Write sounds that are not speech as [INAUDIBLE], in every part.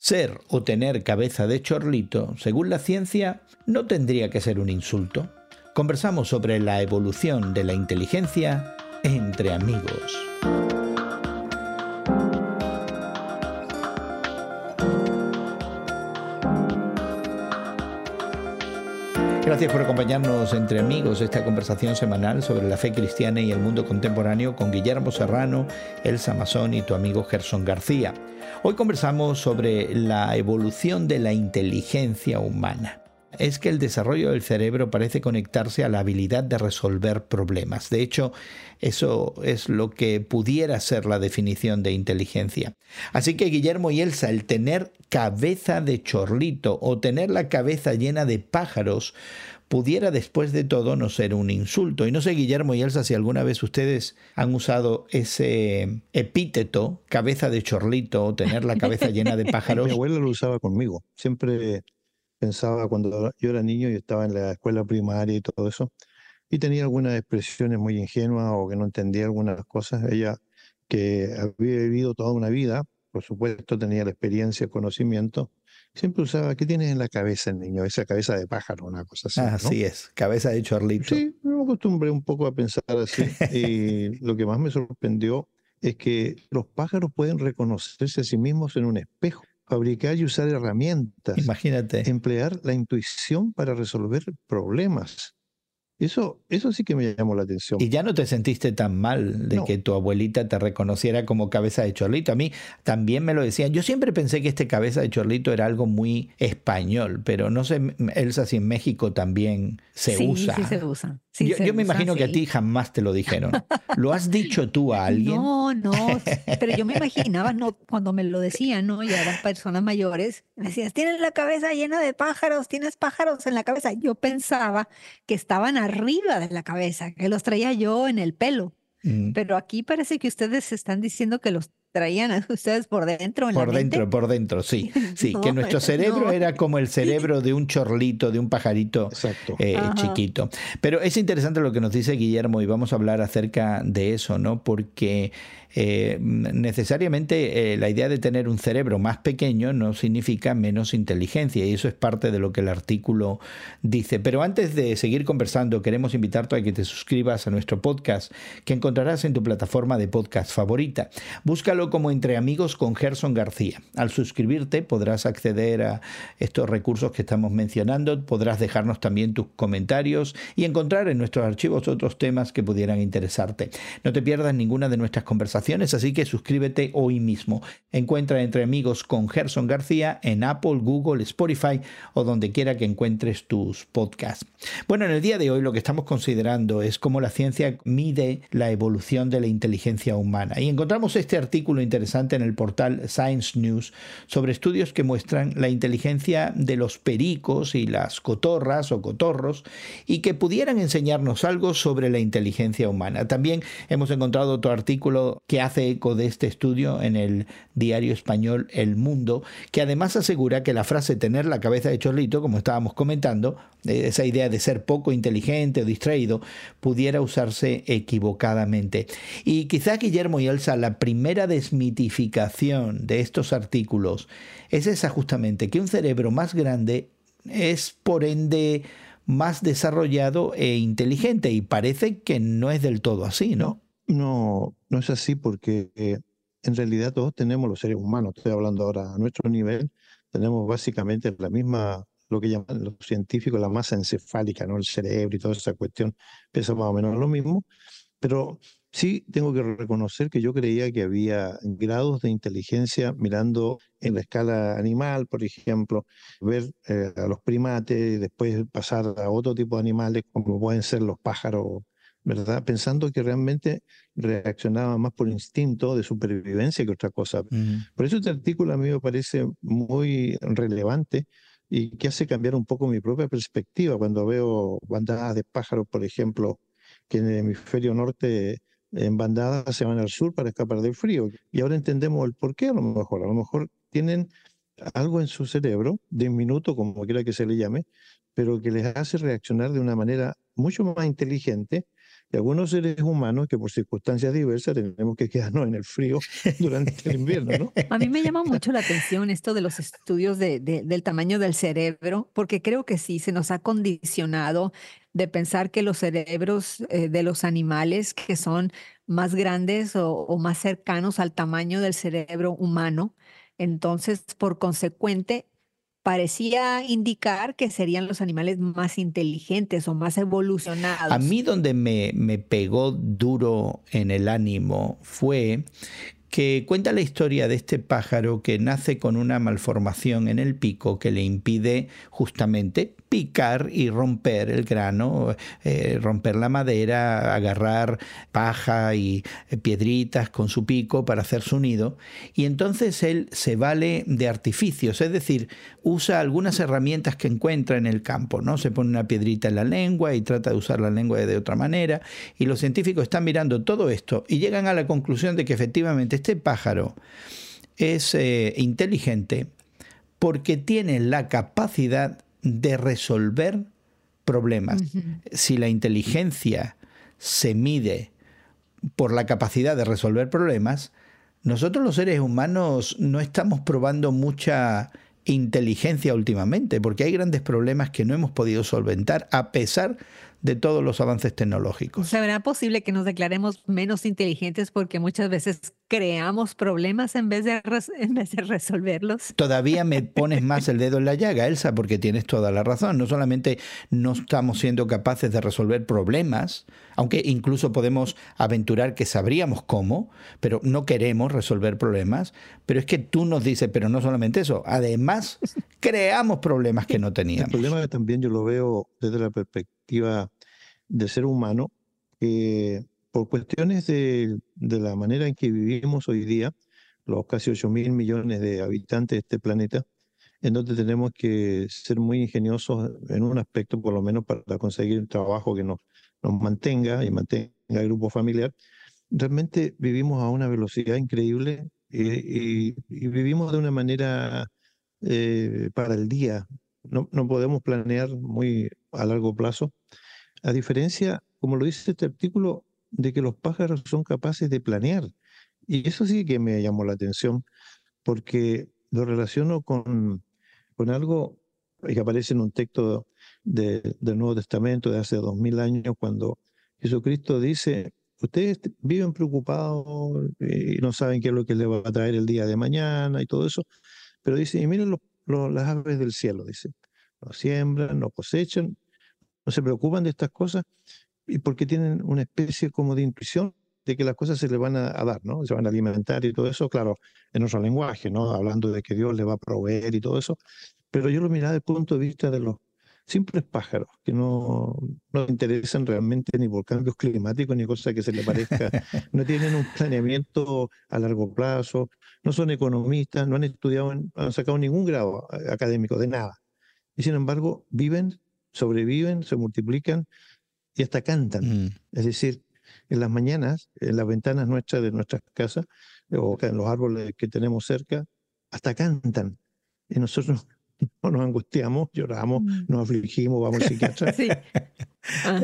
Ser o tener cabeza de chorlito, según la ciencia, no tendría que ser un insulto. Conversamos sobre la evolución de la inteligencia entre amigos. Gracias por acompañarnos entre amigos esta conversación semanal sobre la fe cristiana y el mundo contemporáneo con Guillermo Serrano, Elsa Mazón y tu amigo Gerson García. Hoy conversamos sobre la evolución de la inteligencia humana es que el desarrollo del cerebro parece conectarse a la habilidad de resolver problemas. De hecho, eso es lo que pudiera ser la definición de inteligencia. Así que Guillermo y Elsa, el tener cabeza de chorlito o tener la cabeza llena de pájaros, pudiera después de todo no ser un insulto. Y no sé, Guillermo y Elsa, si alguna vez ustedes han usado ese epíteto, cabeza de chorlito, o tener la cabeza llena de [LAUGHS] pájaros. Mi abuela lo usaba conmigo. Siempre pensaba cuando yo era niño y estaba en la escuela primaria y todo eso, y tenía algunas expresiones muy ingenuas o que no entendía algunas cosas. Ella, que había vivido toda una vida, por supuesto tenía la experiencia, el conocimiento, siempre usaba, ¿qué tienes en la cabeza el niño? Esa cabeza de pájaro, una cosa así. Así es, cabeza de chorlito. Sí, me acostumbré un poco a pensar así. y lo que más me sorprendió es que los pájaros pueden reconocerse a sí mismos en un espejo fabricar y usar herramientas. Imagínate. Emplear la intuición para resolver problemas. Eso, eso sí que me llamó la atención. Y ya no te sentiste tan mal de que tu abuelita te reconociera como cabeza de chorlito. A mí también me lo decían. Yo siempre pensé que este cabeza de chorlito era algo muy español, pero no sé, Elsa, si en México también se usa. Sí, se usa. yo, me imagino que a ti jamás te lo dijeron. [LAUGHS] ¿Lo has dicho tú a alguien? No, no, [LAUGHS] pero yo me imaginaba no, cuando me lo decían, ¿no? Y eran personas mayores, me decías, tienes la cabeza llena de pájaros, tienes pájaros en la cabeza. Yo pensaba que estaban arriba de la cabeza, que los traía yo en el pelo. Mm. Pero aquí parece que ustedes están diciendo que los traían a ustedes por dentro. por dentro, por dentro, sí. [LAUGHS] Sí, que nuestro cerebro era como el cerebro de un chorlito, de un pajarito eh, chiquito. Pero es interesante lo que nos dice Guillermo y vamos a hablar acerca de eso, ¿no? Porque eh, necesariamente eh, la idea de tener un cerebro más pequeño no significa menos inteligencia y eso es parte de lo que el artículo dice. Pero antes de seguir conversando, queremos invitarte a que te suscribas a nuestro podcast que encontrarás en tu plataforma de podcast favorita. Búscalo como Entre Amigos con Gerson García. Al suscribirte podrás acceder a estos recursos que estamos mencionando, podrás dejarnos también tus comentarios y encontrar en nuestros archivos otros temas que pudieran interesarte. No te pierdas ninguna de nuestras conversaciones así que suscríbete hoy mismo. Encuentra Entre Amigos con Gerson García en Apple, Google, Spotify o donde quiera que encuentres tus podcasts. Bueno, en el día de hoy lo que estamos considerando es cómo la ciencia mide la evolución de la inteligencia humana. Y encontramos este artículo interesante en el portal Science News sobre estudios que muestran la inteligencia de los pericos y las cotorras o cotorros y que pudieran enseñarnos algo sobre la inteligencia humana. También hemos encontrado otro artículo que hace eco de este estudio en el diario español El Mundo, que además asegura que la frase tener la cabeza de chorlito, como estábamos comentando, esa idea de ser poco inteligente o distraído, pudiera usarse equivocadamente. Y quizá Guillermo y Elsa, la primera desmitificación de estos artículos es esa justamente, que un cerebro más grande es por ende más desarrollado e inteligente y parece que no es del todo así, ¿no? No, no es así porque eh, en realidad todos tenemos los seres humanos, estoy hablando ahora a nuestro nivel, tenemos básicamente la misma, lo que llaman los científicos la masa encefálica, ¿no? El cerebro y toda esa cuestión pesa más o menos lo mismo, pero sí tengo que reconocer que yo creía que había grados de inteligencia mirando en la escala animal, por ejemplo, ver eh, a los primates, y después pasar a otro tipo de animales como pueden ser los pájaros ¿verdad? Pensando que realmente reaccionaba más por instinto de supervivencia que otra cosa. Por eso este artículo a mí me parece muy relevante y que hace cambiar un poco mi propia perspectiva cuando veo bandadas de pájaros, por ejemplo, que en el hemisferio norte en bandadas se van al sur para escapar del frío. Y ahora entendemos el por qué a lo mejor. A lo mejor tienen algo en su cerebro, diminuto, como quiera que se le llame, pero que les hace reaccionar de una manera mucho más inteligente Y algunos seres humanos que por circunstancias diversas tenemos que quedarnos en el frío durante el invierno, ¿no? [LAUGHS] A mí me llama mucho la atención esto de los estudios de, del tamaño del cerebro, porque creo que sí, se nos ha condicionado de pensar que los cerebros eh, de los animales que son más grandes o, o más cercanos al tamaño del cerebro humano, entonces, por consecuente, parecía indicar que serían los animales más inteligentes o más evolucionados. A mí donde me, me pegó duro en el ánimo fue que cuenta la historia de este pájaro que nace con una malformación en el pico que le impide justamente picar y romper el grano, eh, romper la madera, agarrar paja y eh, piedritas con su pico para hacer su nido. Y entonces él se vale de artificios, es decir, usa algunas herramientas que encuentra en el campo, ¿no? Se pone una piedrita en la lengua y trata de usar la lengua de otra manera. Y los científicos están mirando todo esto y llegan a la conclusión de que efectivamente este pájaro es eh, inteligente porque tiene la capacidad de resolver problemas. Si la inteligencia se mide por la capacidad de resolver problemas, nosotros los seres humanos no estamos probando mucha inteligencia últimamente, porque hay grandes problemas que no hemos podido solventar a pesar de todos los avances tecnológicos. ¿Será posible que nos declaremos menos inteligentes porque muchas veces creamos problemas en vez de, en vez de resolverlos? Todavía me [LAUGHS] pones más el dedo en la llaga, Elsa, porque tienes toda la razón. No solamente no estamos siendo capaces de resolver problemas, aunque incluso podemos aventurar que sabríamos cómo, pero no queremos resolver problemas. Pero es que tú nos dices, pero no solamente eso, además [LAUGHS] creamos problemas que no teníamos. El problema también yo lo veo desde la perspectiva del ser humano, que por cuestiones de, la manera en que vivimos hoy día, los casi 8 mil millones de habitantes de este planeta, en donde tenemos que ser muy ingeniosos en un aspecto, por lo menos para conseguir un trabajo que nos, nos mantenga y mantenga el grupo familiar, realmente vivimos a una velocidad increíble y, vivimos de una manera eh, para el día. No, podemos planear muy a largo plazo. A diferencia, como lo dice este artículo, de que los pájaros son capaces de planear. Y eso sí que me llamó la atención, porque lo relaciono con, con algo que aparece en un texto del Nuevo Testamento de hace dos mil años, cuando Jesucristo dice, ustedes viven preocupados y no saben qué es lo que les va a traer el día de mañana y todo eso, pero dice, y miren las aves del cielo, dice, no siembran, no cosechan, no se preocupan de estas cosas, y porque tienen una especie como de intuición de que las cosas se les van a, dar, ¿no? Se van a alimentar y todo eso, claro, en nuestro lenguaje, ¿no? Hablando de que Dios le va a proveer y todo eso. Pero yo lo miraba desde el punto de vista de los simples pájaros, que no, no interesan realmente ni por cambios climáticos ni cosas que se les parezca. [LAUGHS] No tienen un planeamiento a largo plazo, no son economistas, no han estudiado, no han sacado ningún grado académico de nada. Y sin embargo, viven, sobreviven, se multiplican y hasta cantan. Mm. Es decir, en las mañanas, en las ventanas nuestras de nuestras casas, o en los árboles que tenemos cerca, hasta cantan. Y nosotros [LAUGHS] no nos angustiamos, lloramos, mm. nos afligimos, vamos al psiquiatra. [LAUGHS] sí. [LAUGHS] Ah.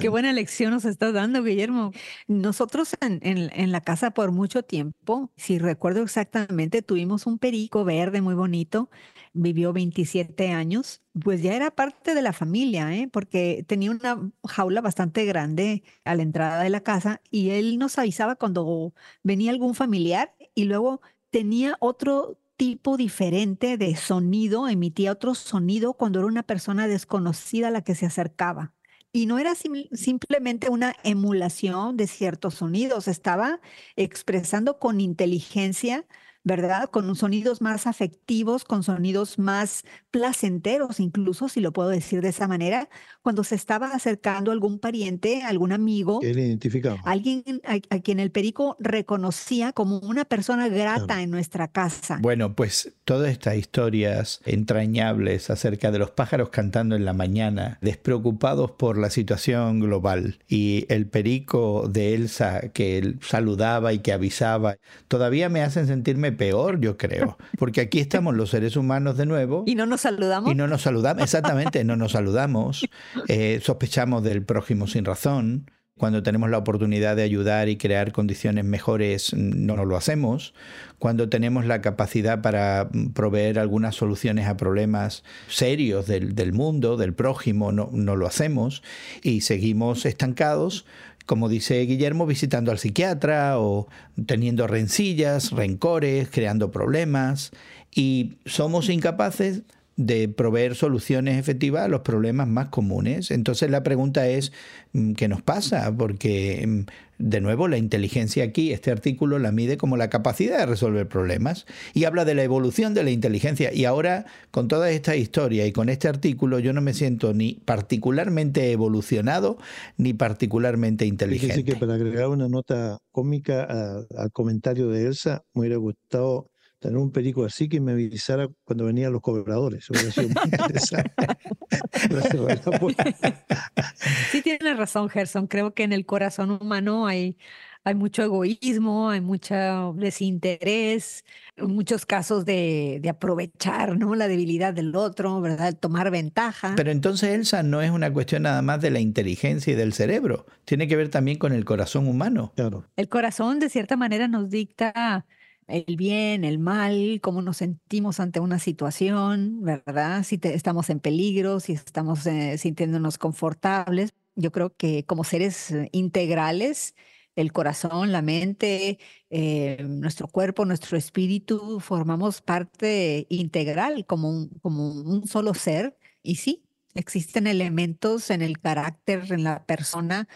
Qué buena lección nos estás dando, Guillermo. Nosotros en, en, la casa por mucho tiempo, si recuerdo exactamente, tuvimos un perico verde muy bonito, vivió 27 años, pues ya era parte de la familia, ¿eh? porque tenía una jaula bastante grande a la entrada de la casa y él nos avisaba cuando venía algún familiar y luego tenía otro tipo diferente de sonido, emitía otro sonido cuando era una persona desconocida a la que se acercaba. Y no era simplemente una emulación de ciertos sonidos, estaba expresando con inteligencia ¿verdad? Con sonidos más afectivos, con sonidos más placenteros, incluso si lo puedo decir de esa manera, cuando se estaba acercando algún pariente, algún amigo, él identificaba. alguien a, quien el perico reconocía como una persona grata en nuestra casa. Bueno, pues todas estas historias entrañables acerca de los pájaros cantando en la mañana, despreocupados por la situación global, y el perico de Elsa que saludaba y que avisaba, todavía me hacen sentirme peor, yo creo. Porque aquí estamos los seres humanos de nuevo. Y no nos saludamos. Y no nos saludamos, exactamente, no nos saludamos. Eh, sospechamos del prójimo sin razón. Cuando tenemos la oportunidad de ayudar y crear condiciones mejores, no lo hacemos. Cuando tenemos la capacidad para proveer algunas soluciones a problemas serios del, del mundo, del prójimo, no, no lo hacemos. Y seguimos estancados como dice Guillermo, visitando al psiquiatra o teniendo rencillas, rencores, creando problemas y somos incapaces de proveer soluciones efectivas a los problemas más comunes. Entonces la pregunta es, mm, ¿qué nos pasa? Porque, mm, de nuevo, la inteligencia aquí, este artículo la mide como la capacidad de resolver problemas y habla de la evolución de la inteligencia. Y ahora, con toda esta historia y con este artículo, yo no me siento ni particularmente evolucionado ni particularmente inteligente. Así que para agregar una nota cómica al comentario de Elsa, me hubiera gustado tener un perico así que me avisara cuando venían los cobradores. [LAUGHS] [LAUGHS] sí, tiene razón, Gerson. Creo que en el corazón humano hay, hay mucho egoísmo, hay mucho desinterés, muchos casos de, de, aprovechar ¿no? la debilidad del otro, ¿verdad? Tomar ventaja. Pero entonces, Elsa, no es una cuestión nada más de la inteligencia y del cerebro. Tiene que ver también con el corazón humano. Claro. El corazón, de cierta manera, nos dicta el bien, el mal, cómo nos sentimos ante una situación, ¿verdad? Si estamos en peligro, si estamos eh, sintiéndonos confortables. Yo creo que como seres eh, integrales, el corazón, la mente, eh, nuestro cuerpo, nuestro espíritu, formamos parte integral como un, como un solo ser. Y sí, existen elementos en el carácter, en la persona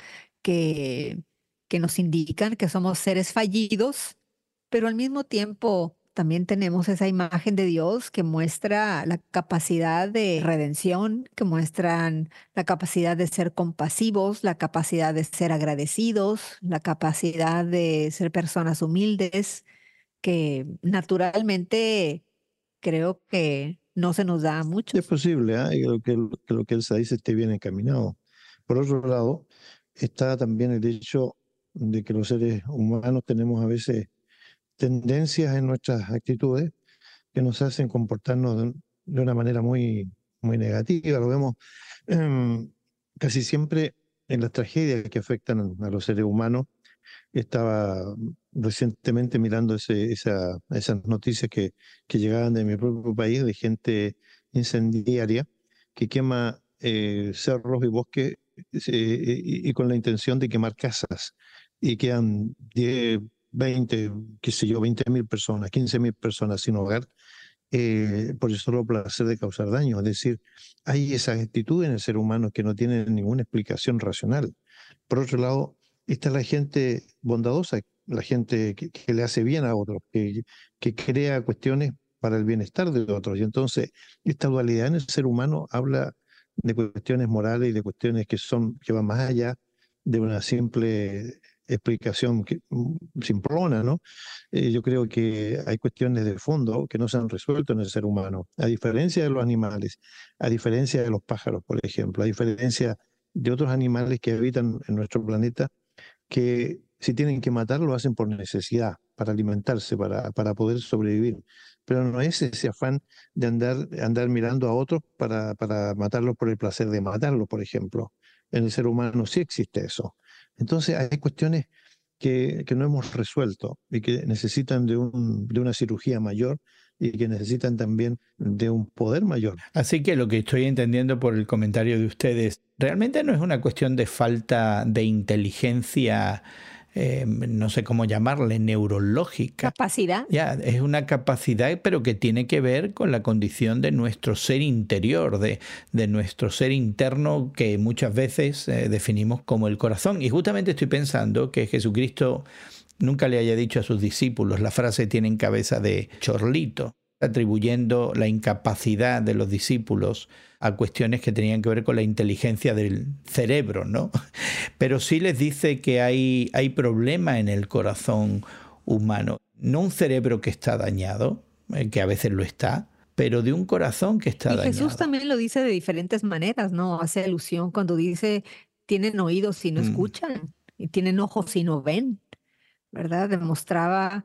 que, que nos indican que somos seres fallidos, pero al mismo tiempo también tenemos esa imagen de Dios que muestra la capacidad de redención, que muestran la capacidad de ser compasivos, la capacidad de ser agradecidos, la capacidad de ser personas humildes, que naturalmente creo que no se nos da mucho. Es posible, ¿eh? que, que, lo que Elsa dice esté bien encaminado. Por otro lado, está también el hecho de que los seres humanos tenemos a veces tendencias en nuestras actitudes que nos hacen comportarnos de, una manera muy, muy negativa. Lo vemos em, casi siempre en las tragedias que afectan a los seres humanos. Estaba recientemente mirando esa, esas noticias que, llegaban de mi propio país de gente incendiaria que quema eh, cerros y bosques eh, y, con la intención de quemar casas y quedan 10, 20, qué sé yo, 20 mil personas, 15 mil personas sin hogar, eh, por el solo placer de causar daño. Es decir, hay esa actitud en el ser humano que no tiene ninguna explicación racional. Por otro lado, está la gente bondadosa, la gente que, le hace bien a otros, que, crea cuestiones para el bienestar de otros. Y entonces, esta dualidad en el ser humano habla de cuestiones morales y de cuestiones que son que van más allá de una simple explicación mm, simplona, ¿no? Eh, yo creo que hay cuestiones de fondo que no se han resuelto en el ser humano, a diferencia de los animales, a diferencia de los pájaros, por ejemplo, a diferencia de otros animales que habitan en nuestro planeta, que si tienen que matar lo hacen por necesidad, para alimentarse, para, para poder sobrevivir. Pero no es ese afán de andar, andar mirando a otros para, para matarlos por el placer de matarlos, por ejemplo. En el ser humano sí existe eso. Entonces hay cuestiones que, que, no hemos resuelto y que necesitan de, un, de una cirugía mayor y que necesitan también de un poder mayor. Así que lo que estoy entendiendo por el comentario de ustedes, realmente no es una cuestión de falta de inteligencia eh, no sé cómo llamarle, neurológica. Capacidad. Ya, es una capacidad, pero que tiene que ver con la condición de nuestro ser interior, de, de nuestro ser interno que muchas veces eh, definimos como el corazón. Y justamente estoy pensando que Jesucristo nunca le haya dicho a sus discípulos, la frase tiene en cabeza de chorlito, atribuyendo la incapacidad de los discípulos a cuestiones que tenían que ver con la inteligencia del cerebro, ¿no? [LAUGHS] Pero sí les dice que hay, hay problema en el corazón humano. No un cerebro que está dañado, eh, que a veces lo está, pero de un corazón que está y dañado. Jesús también lo dice de diferentes maneras, ¿no? Hace alusión cuando dice, tienen oídos y no mm. escuchan, y tienen ojos y no ven, ¿verdad? Demostraba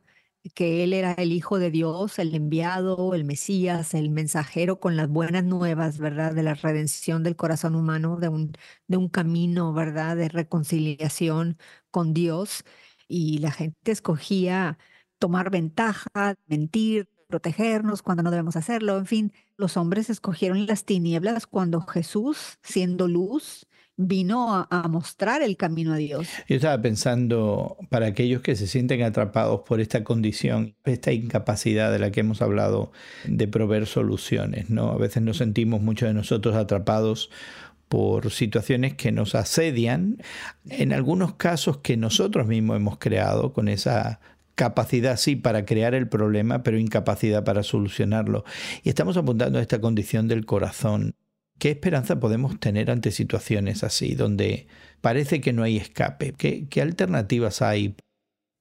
que él era el Hijo de Dios, el enviado, el Mesías, el mensajero con las buenas nuevas, ¿verdad? De la redención del corazón humano, de un, de un camino, ¿verdad? De reconciliación con Dios. Y la gente escogía tomar ventaja, mentir, protegernos cuando no debemos hacerlo. En fin, los hombres escogieron las tinieblas cuando Jesús, siendo luz, vino a, mostrar el camino a Dios. Yo estaba pensando, para aquellos que se sienten atrapados por esta condición, esta incapacidad de la que hemos hablado de proveer soluciones, ¿no? A veces nos sentimos muchos de nosotros atrapados por situaciones que nos asedian, en algunos casos que nosotros mismos hemos creado con esa capacidad sí para crear el problema, pero incapacidad para solucionarlo. Y estamos apuntando a esta condición del corazón. ¿Qué esperanza podemos tener ante situaciones así, donde parece que no hay escape? ¿Qué, qué alternativas hay?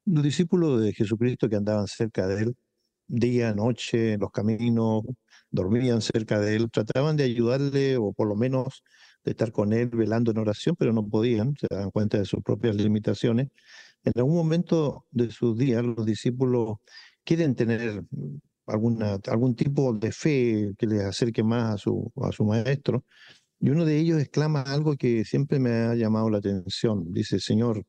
Los discípulos de Jesucristo que andaban cerca de él, día, noche, en los caminos, dormían cerca de él, trataban de ayudarle o por lo menos de estar con él velando en oración, pero no podían, se dan cuenta de sus propias limitaciones. En algún momento de sus días, los discípulos quieren tener alguna, algún tipo de fe que les acerque más a su, a su maestro. Y uno de ellos exclama algo que siempre me ha llamado la atención. Dice, Señor,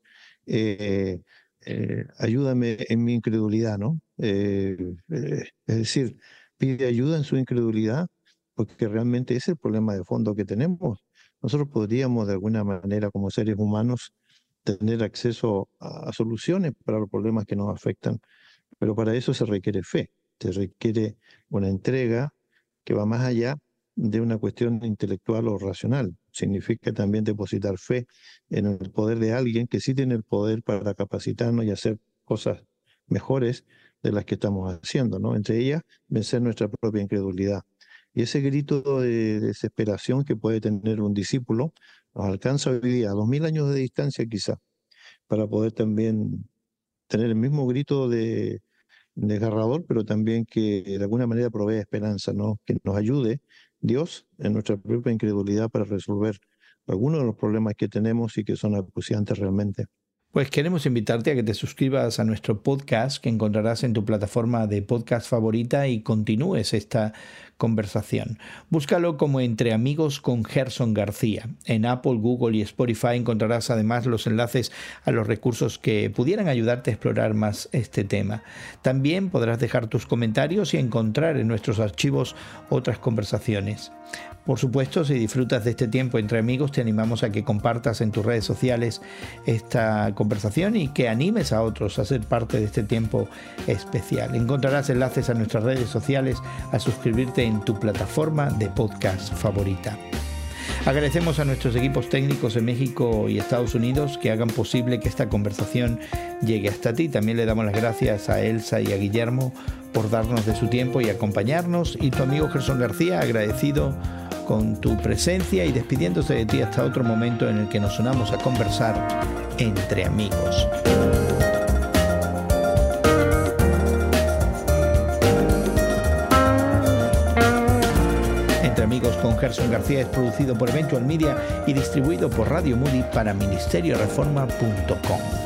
eh, eh, ayúdame en mi incredulidad, ¿no? Eh, es decir, pide ayuda en su incredulidad, porque realmente es el problema de fondo que tenemos. Nosotros podríamos de alguna manera como seres humanos tener acceso a soluciones para los problemas que nos afectan, pero para eso se requiere fe te requiere una entrega que va más allá de una cuestión intelectual o racional. Significa también depositar fe en el poder de alguien que sí tiene el poder para capacitarnos y hacer cosas mejores de las que estamos haciendo, ¿no? Entre ellas, vencer nuestra propia incredulidad. Y ese grito de desesperación que puede tener un discípulo nos alcanza hoy día, a dos mil años de distancia quizá, para poder también tener el mismo grito de, desgarrador, pero también que de alguna manera provee esperanza, ¿no? Que nos ayude Dios en nuestra propia incredulidad para resolver algunos de los problemas que tenemos y que son acuciantes realmente. Pues queremos invitarte a que te suscribas a nuestro podcast que encontrarás en tu plataforma de podcast favorita y continúes esta conversación. Búscalo como Entre Amigos con Gerson García. En Apple, Google y Spotify encontrarás además los enlaces a los recursos que pudieran ayudarte a explorar más este tema. También podrás dejar tus comentarios y encontrar en nuestros archivos otras conversaciones. Por supuesto, si disfrutas de este tiempo entre amigos, te animamos a que compartas en tus redes sociales esta y que animes a otros a ser parte de este tiempo especial. Encontrarás enlaces a nuestras redes sociales, a suscribirte en tu plataforma de podcast favorita. Agradecemos a nuestros equipos técnicos en México y Estados Unidos que hagan posible que esta conversación llegue hasta ti. También le damos las gracias a Elsa y a Guillermo por darnos de su tiempo y acompañarnos. Y tu amigo Gerson García, agradecido con tu presencia y despidiéndose de ti hasta otro momento en el que nos unamos a conversar entre amigos. Entre amigos con Gerson García es producido por Eventual Media y distribuido por Radio Moody para ministerioreforma.com.